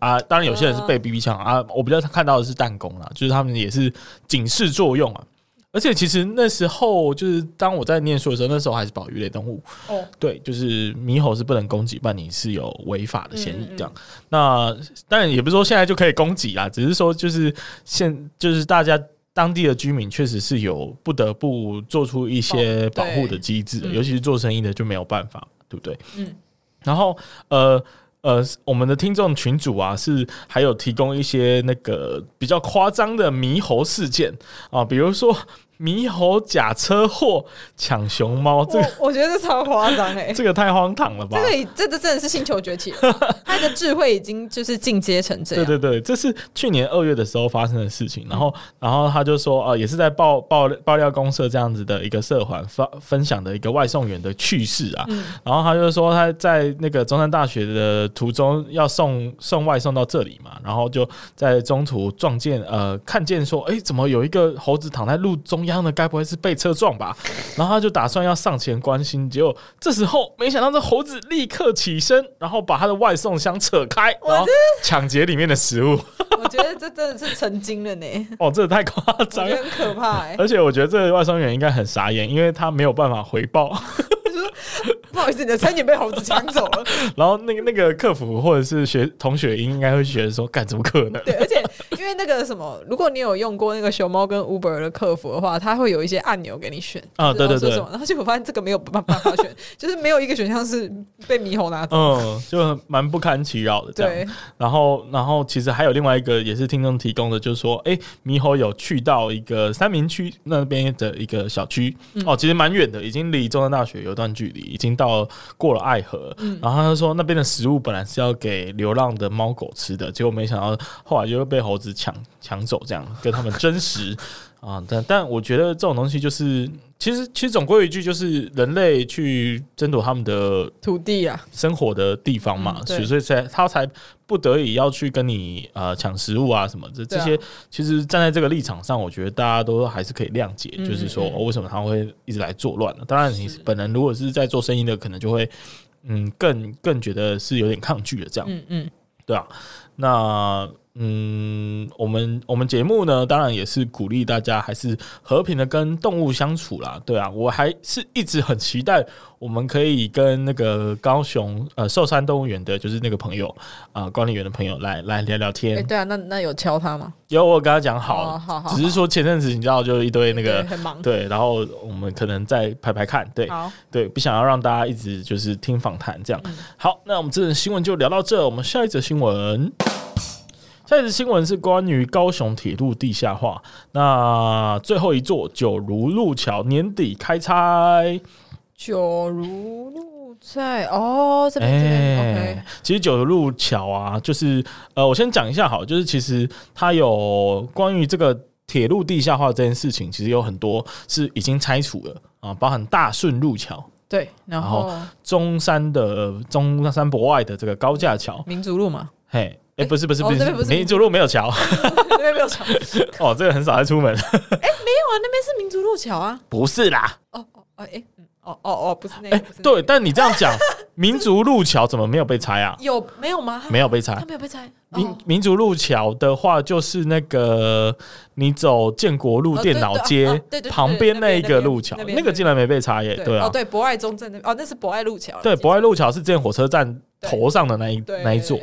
啊。当然有些人是背 BB 枪啊，我比较看到的是弹弓啦，就是他们也是警示作用啊。而且其实那时候就是当我在念书的时候，那时候还是保育类动物哦，对，就是猕猴是不能攻击，不然你是有违法的嫌疑这样。嗯嗯，那当然也不是说现在就可以攻击啦，只是说就是现就是大家当地的居民确实是有不得不做出一些保护的机制，哦，尤其是做生意的就没有办法，对不对？嗯。然后呃呃，我们的听众群主啊，是还有提供一些那个比较夸张的猕猴事件啊，比如说。猕猴假车祸抢熊猫，这个我觉得这超夸张哎，这个太荒唐了吧？这个这个真的是星球崛起，他的智慧已经就是进阶成这样。对对对，这是去年二月的时候发生的事情。然后，然后他就说，呃，也是在爆爆爆料公社这样子的一个社团发分享的一个外送员的趣事啊。嗯、然后他就说他在那个中山大学的途中要送送外送到这里嘛，然后就在中途撞见呃看见说，哎，怎么有一个猴子躺在路中央？的该不会是被车撞吧？然后他就打算要上前关心，结果这时候没想到这猴子立刻起身，然后把他的外送箱扯开，然后抢劫里面的食物。我觉得这真的是成精了呢！哦，这太夸张了，很可怕哎！而且我觉得这个外送员应该很傻眼，因为他没有办法回报。不好意思，你的餐点被猴子抢走了。然后那个那个客服或者是学同学应该会觉得说，干怎么可能？对，而且因为那个什么，如果你有用过那个熊猫跟 Uber 的客服的话，他会有一些按钮给你选啊，对对对。然后结果发现这个没有办法选，就是没有一个选项是被猕猴拿走，嗯，就蛮不堪其扰的这样。对。然后，然后其实还有另外一个也是听众提供的，就是说，哎，猕猴有去到一个三明区那边的一个小区，哦，其实蛮远的，已经离中山大学有段距离，已经到过了爱河，嗯、然后他就说那边的食物本来是要给流浪的猫狗吃的，结果没想到后来就会被猴子抢抢走，这样跟他们争食啊。但但我觉得这种东西就是，其实其实总归一句就是人类去争夺他们的土地啊，生活的地方嘛，嗯、所以才他才不得已要去跟你呃抢食物啊什么这。这些其实站在这个立场上，我觉得大家都还是可以谅解，嗯、就是说、哦、为什么他会一直来作乱呢？当然，你本人如果是在做生意的，可能就会嗯更更觉得是有点抗拒的这样。嗯嗯，对啊。那嗯，我们我们节目呢，当然也是鼓励大家还是和平的跟动物相处啦。对啊，我还是一直很期待我们可以跟那个高雄呃寿山动物园的，就是那个朋友啊、呃，管理员的朋友来来聊聊天。哎、欸，对啊，那那有敲他吗？有，我跟他讲好，哦、好，好，好，只是说前阵子你知道，就一堆那个很忙，对，然后我们可能再排排看，对，好对，不想要让大家一直就是听访谈这样。嗯、好，那我们这则新闻就聊到这，我们下一则新闻。下一则新闻是关于高雄铁路地下化，那最后一座九如路桥年底开拆。九如路在哦，这边、欸、OK。其实九如路桥啊，就是呃，我先讲一下好，就是其实它有关于这个铁路地下化这件事情，其实有很多是已经拆除了啊，包含大顺路桥，对，然后，然后中山的中山博外的这个高架桥，民族路嘛，嘿。哎、欸，不是不是不是，民族路没有桥，那 边没有桥。哦，这个很少在出门。哎、欸，没有啊，那边是民族路桥啊。不是啦。哦哦哦，哎，哦哦哦，不是那个。哎、欸，对，但你这样讲，民族路桥怎么没有被拆啊？有没有吗？没有被拆，它没有被拆。民民族路桥的话，就是那个你走建国路电脑街旁边那一个路桥，那个竟然没被拆耶？对啊，哦对，博爱中正那哦，那是博爱路桥。对，博爱路桥是建火车站头上的那一那一座。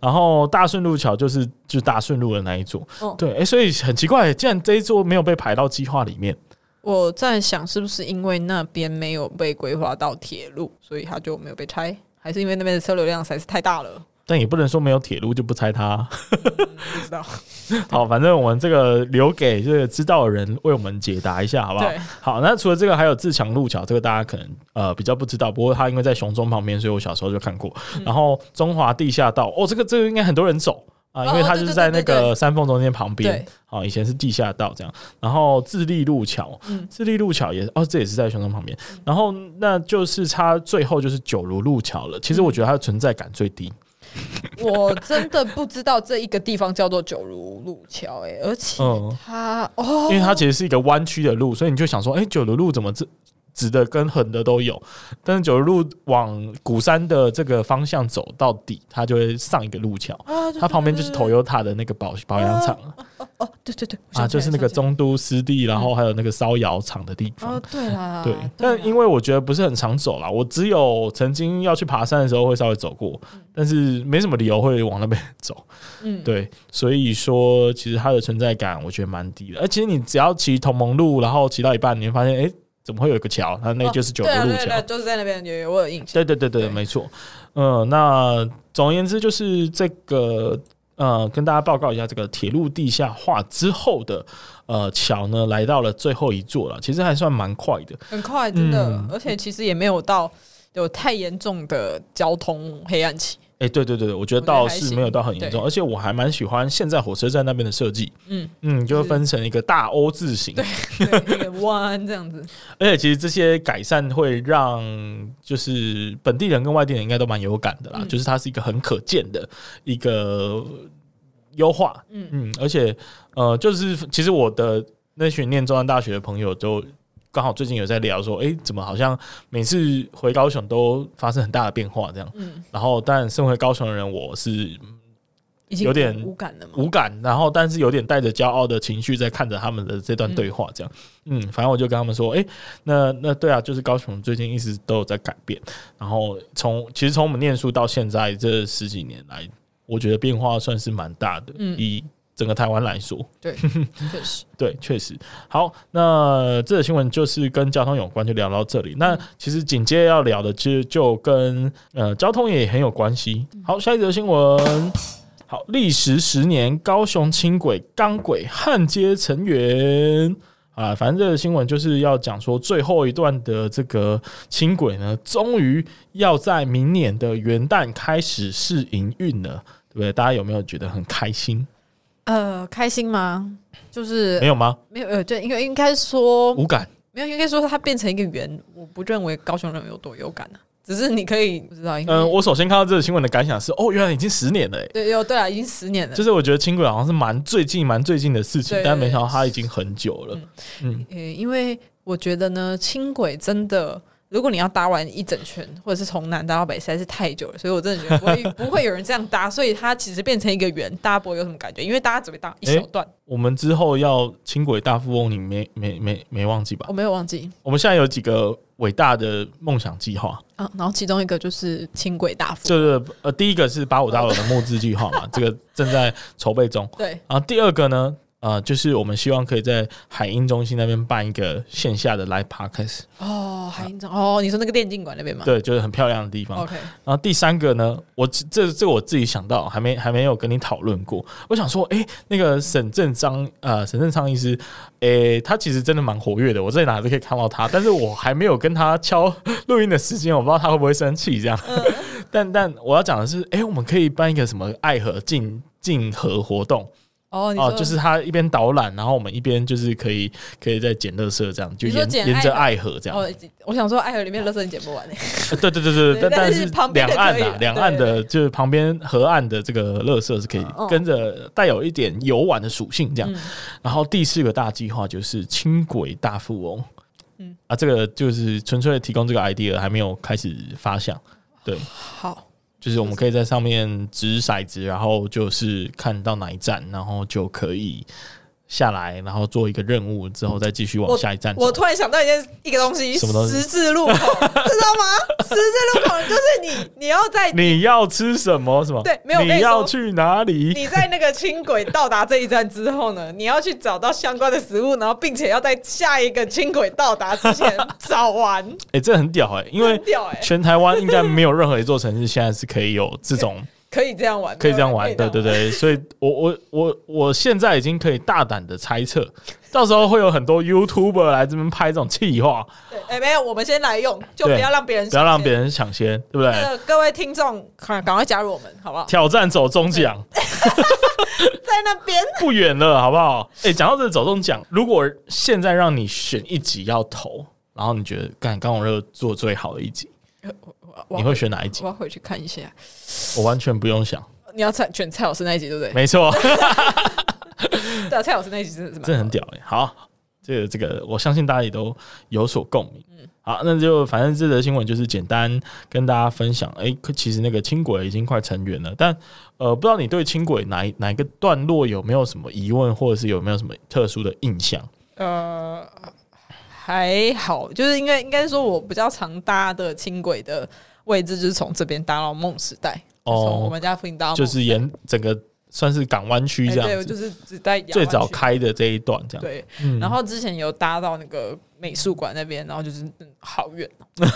然后大顺路桥就是就是大顺路的那一座，哦、对，哎，所以很奇怪，竟然这一座没有被排到计划里面，我在想是不是因为那边没有被规划到铁路，所以它就没有被拆，还是因为那边的车流量实在是太大了？但也不能说没有铁路就不拆它，嗯、不知道。好，反正我们这个留给这个知道的人为我们解答一下，好不好？对好，那除了这个，还有自强路桥，这个大家可能呃比较不知道，不过它因为在雄中旁边，所以我小时候就看过。嗯、然后中华地下道，哦，这个这个应该很多人走啊，因为它就是在那个山峰中间旁边。好，以前是地下道这样。然后自立路桥，嗯，自立路桥也哦，这也是在雄中旁边。然后那就是它最后就是九如路桥了。其实我觉得它的存在感最低。我真的不知道这一个地方叫做九如路桥，哎，而且它、嗯、哦，因为它其实是一个弯曲的路，所以你就想说，哎、欸，九如路怎么这？直的跟横的都有，但是九如路往鼓山的这个方向走到底，它就会上一个路桥，啊、它旁边就是 Toyota 的那个保保养厂哦、啊啊，对对对，啊，就是那个中都湿地，然后还有那个烧窑厂的地方。哦、对啦，对，但因为我觉得不是很常走啦，我只有曾经要去爬山的时候会稍微走过，嗯、但是没什么理由会往那边 走。嗯，对，所以说其实它的存在感我觉得蛮低的。而且你只要骑同盟路，然后骑到一半，你会发现，哎、欸。怎么会有一个桥？它那就是九如路桥，哦，就是在那边有我有印象。对对对对，对没错。嗯，那总而言之，就是这个呃，跟大家报告一下，这个铁路地下化之后的呃桥呢，来到了最后一座了。其实还算蛮快的，很快，真的，嗯、而且其实也没有到有太严重的交通黑暗期。哎，欸、对对对，我觉得倒是没有到很严重，而且我还蛮喜欢现在火车站那边的设计。嗯嗯，就会分成一个大 O 字形，对，对一个弯这样子。而且其实这些改善会让就是本地人跟外地人应该都蛮有感的啦，嗯、就是它是一个很可见的一个优化。嗯嗯，而且呃，就是其实我的那群念中央大学的朋友都。刚好最近有在聊说，哎、欸，怎么好像每次回高雄都发生很大的变化这样？嗯，然后但身为高雄的人，我是有点无感的嘛，无感。然后但是有点带着骄傲的情绪在看着他们的这段对话，这样。嗯，嗯，反正我就跟他们说，哎、欸，那那对啊，就是高雄最近一直都有在改变。然后从其实从我们念书到现在这十几年来，我觉得变化算是蛮大的。嗯，以整个台湾来说，对，确实，对，确实。好，那这个新闻就是跟交通有关，就聊到这里。那其实紧接着要聊的，其实就跟呃交通也很有关系。好，下一则新闻。好，历时十年，高雄轻轨钢轨焊接成员啊，反正这个新闻就是要讲说，最后一段的这个轻轨呢，终于要在明年的元旦开始试营运了，对不对？大家有没有觉得很开心？呃，开心吗？就是没有吗？没有，呃，对，应该应该说无感，没有，应该说它变成一个圆，我不认为高雄人有多有感呢、啊。只是你可以不知道，嗯、呃，我首先看到这个新闻的感想是，哦，原来已经十年了，哎，对，有对啊，已经十年了。就是我觉得轻轨好像是蛮最近、蛮最近的事情，但没想到它已经很久了。嗯，因为我觉得呢，轻轨真的如果你要搭完一整圈，或者是从南搭到北，实在是太久了，所以我真的觉得不会不会有人这样搭，所以它其实变成一个圆，大家不会有什么感觉，因为大家只会搭一小段。欸、我们之后要轻轨大富翁，你没没没没忘记吧？我没有忘记。我们现在有几个伟大的梦想计划啊，然后其中一个就是轻轨大富翁，就是呃，第一个是八五大楼的募资计划嘛，这个正在筹备中。对，然后第二个呢？呃，就是我们希望可以在海音中心那边办一个线下的 live podcast 哦，海音中哦，你说那个电竞馆那边吗？对，就是很漂亮的地方。OK，然后第三个呢，我这这我自己想到，还没还没有跟你讨论过。我想说，哎，那个沈正章呃，沈正昌医师，哎，他其实真的蛮活跃的，我在哪都可以看到他，但是我还没有跟他敲 录音的时间，我不知道他会不会生气这样。嗯、但但我要讲的是，哎，我们可以办一个什么爱河竞竞河活动。哦，哦，就是他一边导览，然后我们一边就是可以可以在捡垃圾这样，就沿沿着爱河这样。哦，我想说爱河里面垃圾你捡不完诶。对对对对，但但是两岸啊两岸的，就是旁边河岸的这个垃圾是可以跟着带有一点游玩的属性这样。然后第四个大计划就是轻轨大富翁。嗯啊，这个就是纯粹提供这个 idea，还没有开始发想。对，好。就是我们可以在上面掷骰子，然后就是看到哪一站，然后就可以。下来，然后做一个任务之后，再继续往下一站走。我突然想到一件一个东西，什么东西？十字路口，知道吗？十字路口就是你，你要在 你要吃什么？什么？对，没有。你要去哪里？你在那个轻轨到达这一站之后呢，你要去找到相关的食物，然后并且要在下一个轻轨到达之前找完。哎，这很屌哎，因为全台湾应该没有任何一座城市现在是可以有这种。可以这样玩，可以这样玩，对对对，所以我我我我现在已经可以大胆的猜测，到时候会有很多 YouTuber 来这边拍这种气话。对，哎，没有，我们先来用，就不要让别人，不要让别人抢先，对不对？各位听众，赶赶快加入我们，好不好？挑战走中奖，在那边不远了，好不好？哎，讲到这个走中奖，如果现在让你选一集要投，然后你觉得干高雄热做最好的一集。你会选哪一集？我要回去看一下。我完全不用想。你要选选蔡老师那一集，对不对？没错。对啊，蔡老师那一集真的是，真的很屌哎。好，这个这个，我相信大家也都有所共鸣。嗯，好，那就反正这则新闻就是简单跟大家分享。哎，其实那个轻轨已经快成员了，但呃，不知道你对轻轨哪哪一个段落有没有什么疑问，或者是有没有什么特殊的印象？呃。还好，就是应该应该说，我比较常搭的轻轨的位置就是从这边搭到梦时代，从、哦、我们家附近搭到，就是沿整个算是港湾区这样、欸、对，就是只在最早开的这一段这样。对，嗯、然后之前有搭到那个美术馆那边，然后就是好远。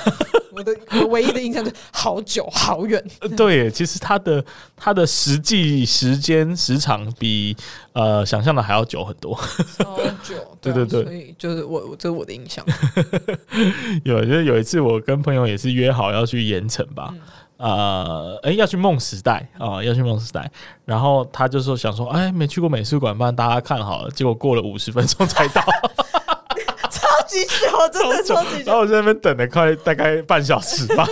我的我唯一的印象就是好久好远。对，其实它的它的实际时间时长比呃想象的还要久很多。好久，对，啊、对对对，所以就是我我这是我的印象。有就是有一次我跟朋友也是约好要去盐城吧，啊、呃欸、要去梦时代啊、呃，要去梦时代，然后他就说想说哎没去过美术馆，帮大家看好了，结果过了五十分钟才到。超级久，真的超级久。然后我在那边等了快大概半小时吧。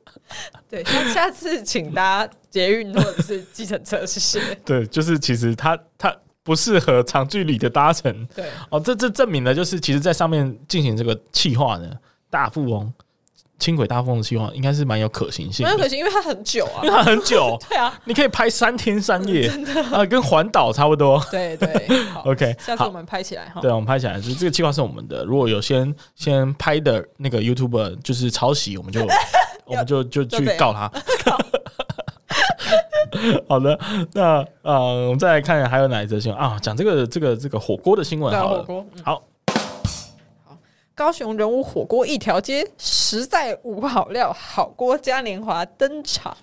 对，那下次请搭捷运或者是计程车，谢谢。对，就是其实它它不适合长距离的搭乘。对，哦，这这证明了就是其实在上面进行这个气化的大富翁。轻轨大风的计划应该是蛮有可行性，蛮有可行，因为它很久啊，因为它很久，对啊，你可以拍三天三夜，真的。啊，跟环岛差不多，对对，OK，下次我们拍起来哈，对，我们拍起来，就这个计划是我们的，如果有先先拍的那个 YouTuber 就是抄袭，我们就我们就就去告他。好的，那呃，我们再来看还有哪一则新闻？啊？讲这个这个这个火锅的新闻好了，好。高雄人物火锅一条街，实在无好料，好锅嘉年华登场，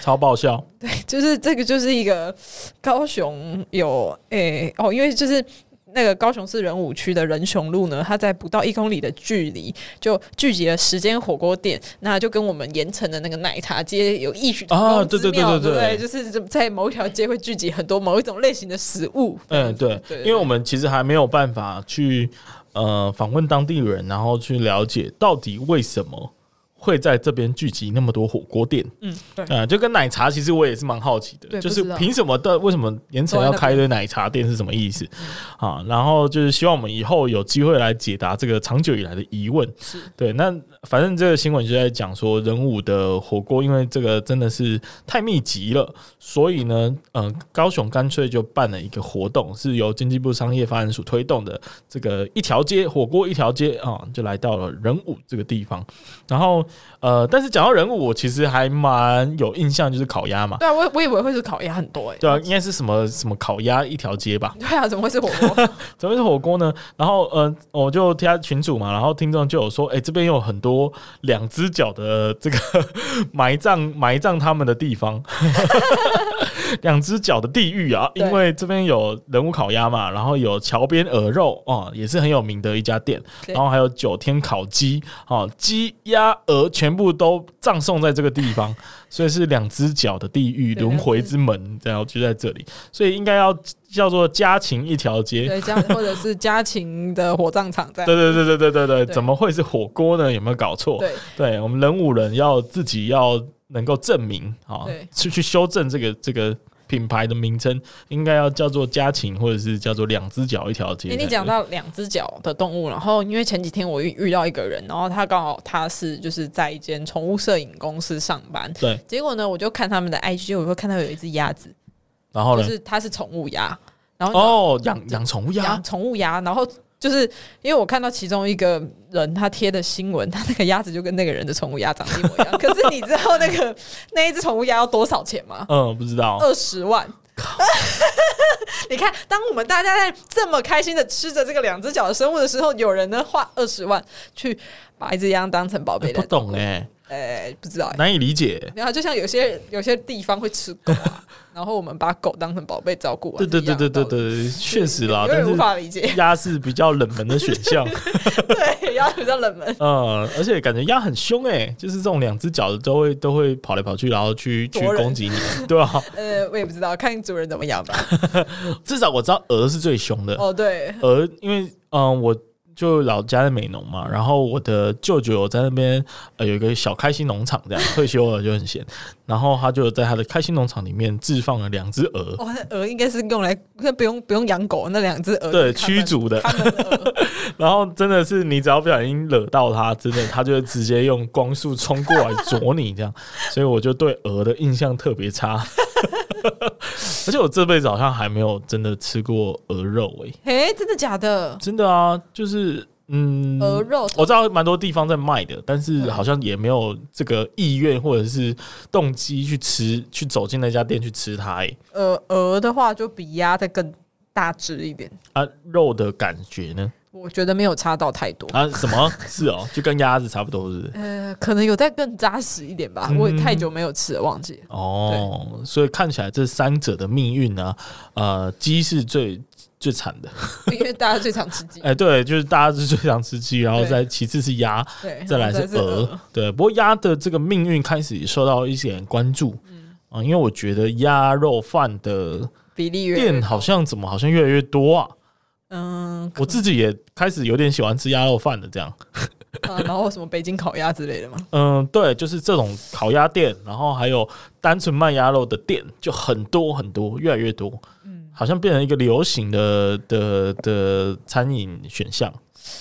超爆笑。对，就是这个，就是一个高雄有诶、欸、哦，因为就是那个高雄市仁武区的仁雄路呢，它在不到一公里的距离就聚集了十间火锅店，那就跟我们盐城的那个奶茶街有异曲同工之妙，对对对，就是在某一条街会聚集很多某一种类型的食物。嗯，对，对，因为我们其实还没有办法去。呃，访问当地人，然后去了解到底为什么会在这边聚集那么多火锅店？嗯，对，啊，就跟奶茶，其实我也是蛮好奇的，就是凭什么的？为什么盐城要开一堆奶茶店是什么意思？啊，然后就是希望我们以后有机会来解答这个长久以来的疑问。是对，那反正这个新闻就在讲说，人武的火锅因为这个真的是太密集了，所以呢，嗯，高雄干脆就办了一个活动，是由经济部商业发展署推动的，这个一条街火锅一条街啊，就来到了人武这个地方，然后。呃，但是讲到人物，我其实还蛮有印象，就是烤鸭嘛。对啊，我我以为会是烤鸭很多哎、欸。对啊，应该是什么什么烤鸭一条街吧？对啊，怎么会是火锅？怎么会是火锅呢？然后呃，我就加群主嘛，然后听众就有说，哎、欸，这边有很多两只脚的这个 埋葬埋葬他们的地方。两只脚的地狱啊，因为这边有人物烤鸭嘛，然后有桥边鹅肉哦，也是很有名的一家店，然后还有九天烤鸡哦，鸡鸭鹅全部都葬送在这个地方，所以是两只脚的地狱轮回之门，然后就在这里，所以应该要叫做家禽一条街，对，家 或者是家禽的火葬场在，对对对对对对对，怎么会是火锅呢？有没有搞错？对，对我们人五人要自己要。能够证明啊，去去修正这个这个品牌的名称，应该要叫做家禽，或者是叫做两只脚一条街。你讲到两只脚的动物，然后因为前几天我遇遇到一个人，然后他刚好他是就是在一间宠物摄影公司上班，对。结果呢，我就看他们的 IG，我会看到有一只鸭子，然后呢，就是它是宠物鸭，然后哦，养养宠物鸭，养宠物鸭，然后。就是因为我看到其中一个人他贴的新闻，他那个鸭子就跟那个人的宠物鸭长得一模一样。可是你知道那个 那一只宠物鸭要多少钱吗？嗯，不知道。二十万。你看，当我们大家在这么开心的吃着这个两只脚的生物的时候，有人呢花二十万去把一只鸭当成宝贝。不懂哎。哎、欸，不知道、欸，难以理解。然后就像有些有些地方会吃狗啊，然后我们把狗当成宝贝照顾。对对对对对对，确实啦，有点无法理解。鸭是比较冷门的选项。对，鸭比较冷门。嗯，而且感觉鸭很凶哎、欸，就是这种两只脚的都会都会跑来跑去，然后去去攻击你，对吧？呃，我也不知道，看主人怎么养吧。至少我知道鹅是最凶的。哦，对，鹅，因为嗯我。就老家在美农嘛，然后我的舅舅在那边呃有一个小开心农场，这样退休了就很闲，然后他就在他的开心农场里面置放了两只鹅。哦，那鹅应该是用来不用不用养狗，那两只鹅对驱逐的。然后真的是你只要不小心惹到它，真的它就会直接用光速冲过来啄你这样，所以我就对鹅的印象特别差。而且我这辈子好像还没有真的吃过鹅肉诶、欸，诶，真的假的？真的啊，就是嗯，鹅肉我知道蛮多地方在卖的，但是好像也没有这个意愿或者是动机去吃，去走进那家店去吃它诶。呃，鹅的话就比鸭再更大只一点啊，肉的感觉呢？我觉得没有差到太多啊？什么？是哦，就跟鸭子差不多，是不是？呃，可能有再更扎实一点吧。嗯、我也太久没有吃了，忘记了。哦，所以看起来这三者的命运呢，呃，鸡是最最惨的，因为大家最常吃鸡。哎，对，就是大家是最常吃鸡，然后再其次是鸭，对，再来是鹅。对，不过鸭的这个命运开始受到一些关注，嗯。啊，因为我觉得鸭肉饭的比例店好像怎么好像越来越多啊。嗯，我自己也开始有点喜欢吃鸭肉饭的这样，啊，然后什么北京烤鸭之类的嘛？嗯，对，就是这种烤鸭店，然后还有单纯卖鸭肉的店，就很多很多，越来越多，嗯，好像变成一个流行的的的餐饮选项，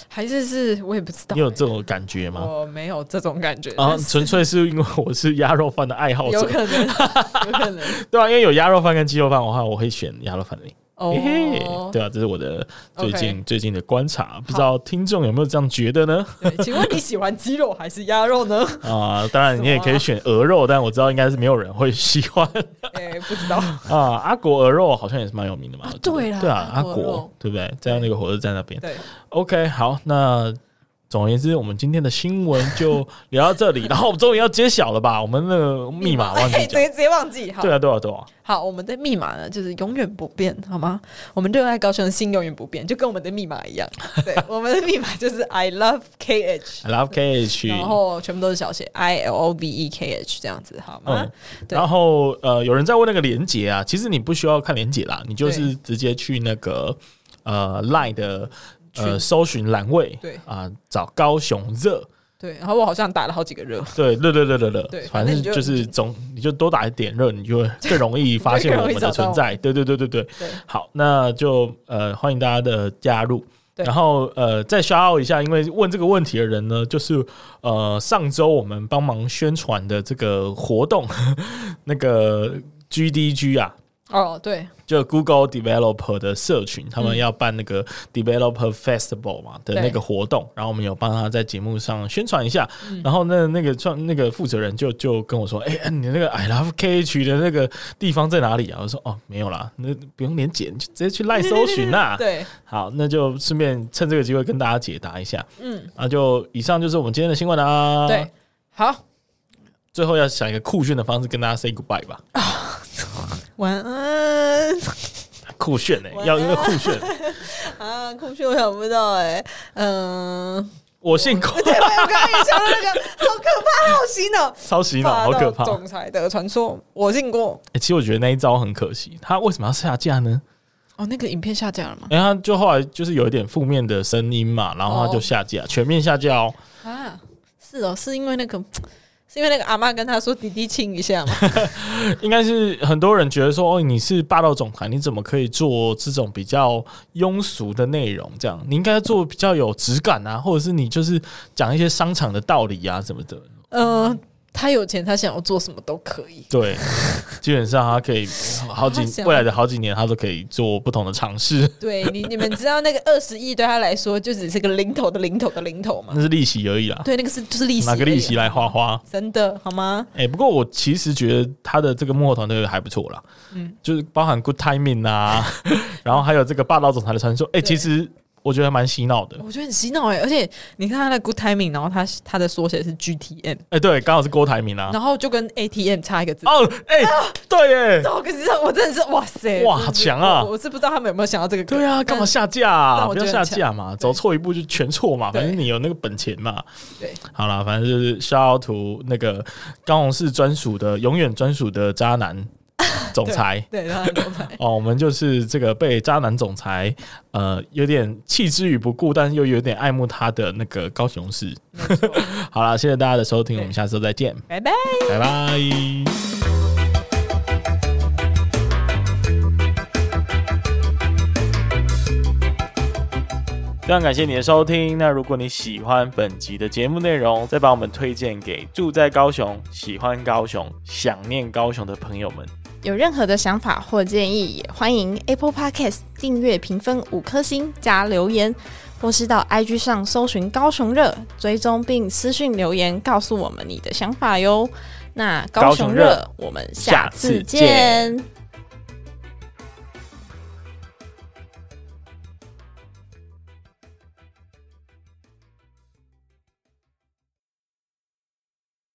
还是是我也不知道，你有这种感觉吗？我没有这种感觉啊，纯粹是因为我是鸭肉饭的爱好者，有可能，有可能，对啊，因为有鸭肉饭跟鸡肉饭的话，我会选鸭肉饭的。哦、欸，对啊，这是我的最近.最近的观察，不知道听众有没有这样觉得呢？请问你喜欢鸡肉还是鸭肉呢？啊，当然你也可以选鹅肉，但我知道应该是没有人会喜欢。哎、欸，不知道 啊，阿国鹅肉好像也是蛮有名的嘛。啊对啦，对啊，阿国对不对？在那个火车站那边。对，OK，好，那。总而言之，我们今天的新闻就聊到这里，然后我们终于要揭晓了吧？我们那个密码忘记讲，直接直接忘记。对啊，对啊，对啊。好，我们的密码呢，就是永远不变，好吗？我们热爱高雄的心永远不变，就跟我们的密码一样。对，我们的密码就是 I love KH，I love KH，然后全部都是小写 I L O V E K H 这样子，好吗？嗯、然后呃，有人在问那个连结啊，其实你不需要看连结啦，你就是直接去那个呃 Line 的。呃，搜寻栏位，对啊，找高雄热，对，然后我好像打了好几个热。对，热热热热热。对，反正就是总你就多打一点热，你就会更容易发现我们的存在。对对对对对。好，那就呃欢迎大家的加入。然后呃再 shout out 一下，因为问这个问题的人呢，就是呃上周我们帮忙宣传的这个活动，那个 GDG 啊。哦，对，就 Google Developer 的社群，他们要办那个 Developer Festival 嘛的那个活动，然后我们有帮他在节目上宣传一下。然后那那个创那个负责人就就跟我说：“哎，你那个 I Love KH 的那个地方在哪里啊？”我说：“哦，没有啦，那不用连结，就直接去赖搜寻啦。”对，好，那就顺便趁这个机会跟大家解答一下。嗯，啊，就以上就是我们今天的新闻啦。对，好，最后要想一个酷炫的方式跟大家 say goodbye 吧。晚安，酷炫哎、欸，要一个酷炫 啊！酷炫，我想不到哎、欸，嗯、呃，我姓孔，对，我刚刚也想到那个，好可怕，好洗脑，超洗脑，好可怕，总裁的传说，我姓郭。哎、欸，其实我觉得那一招很可惜，他为什么要下架呢？哦，那个影片下架了吗？然、欸，他就后来就是有一点负面的声音嘛，然后他就下架，哦、全面下架哦。啊，是哦，是因为那个。是因为那个阿妈跟他说：“弟弟亲一下嘛。”应该是很多人觉得说：“哦，你是霸道总裁，你怎么可以做这种比较庸俗的内容？这样你应该做比较有质感啊，或者是你就是讲一些商场的道理啊什么的。”呃。他有钱，他想要做什么都可以。对，基本上他可以好几未来的好几年，他都可以做不同的尝试。对你，你们知道那个二十亿对他来说就只是个零头的零头的零头吗？那是利息而已啦。对，那个是就是利息，拿个利息来花花，真的好吗？哎、欸，不过我其实觉得他的这个幕后团队还不错啦。嗯，就是包含 Good Timing 啊，然后还有这个霸道总裁的传说。哎、欸，其实。我觉得蛮洗脑的，我觉得很洗脑哎、欸，而且你看他的 Good Timing，然后他他的缩写是 GTM，哎、欸，对，刚好是郭台铭啊，然后就跟 ATM 差一个字。哦，哎、欸，啊、对耶，我跟你说，我真的是哇塞，哇，好强啊。我！我是不知道他们有没有想到这个，对啊，干嘛下架啊？不要下架嘛，走错一步就全错嘛，反正你有那个本钱嘛。对，好了，反正就是 shout out to 那个高雄市专属的永远专属的渣男。总裁，对，对，他的总裁 哦，我们就是这个被渣男总裁呃有点弃之于不顾，但是又有点爱慕他的那个高雄市。好了，谢谢大家的收听，我们下次再见，拜拜，拜拜。非常感谢你的收听。那如果你喜欢本集的节目内容，再把我们推荐给住在高雄、喜欢高雄、想念高雄的朋友们。有任何的想法或建议，也欢迎 Apple Podcast 订阅、评分五颗星加留言，或是到 IG 上搜寻高雄热，追踪并私讯留言告诉我们你的想法哟。那高雄热，我们下次见。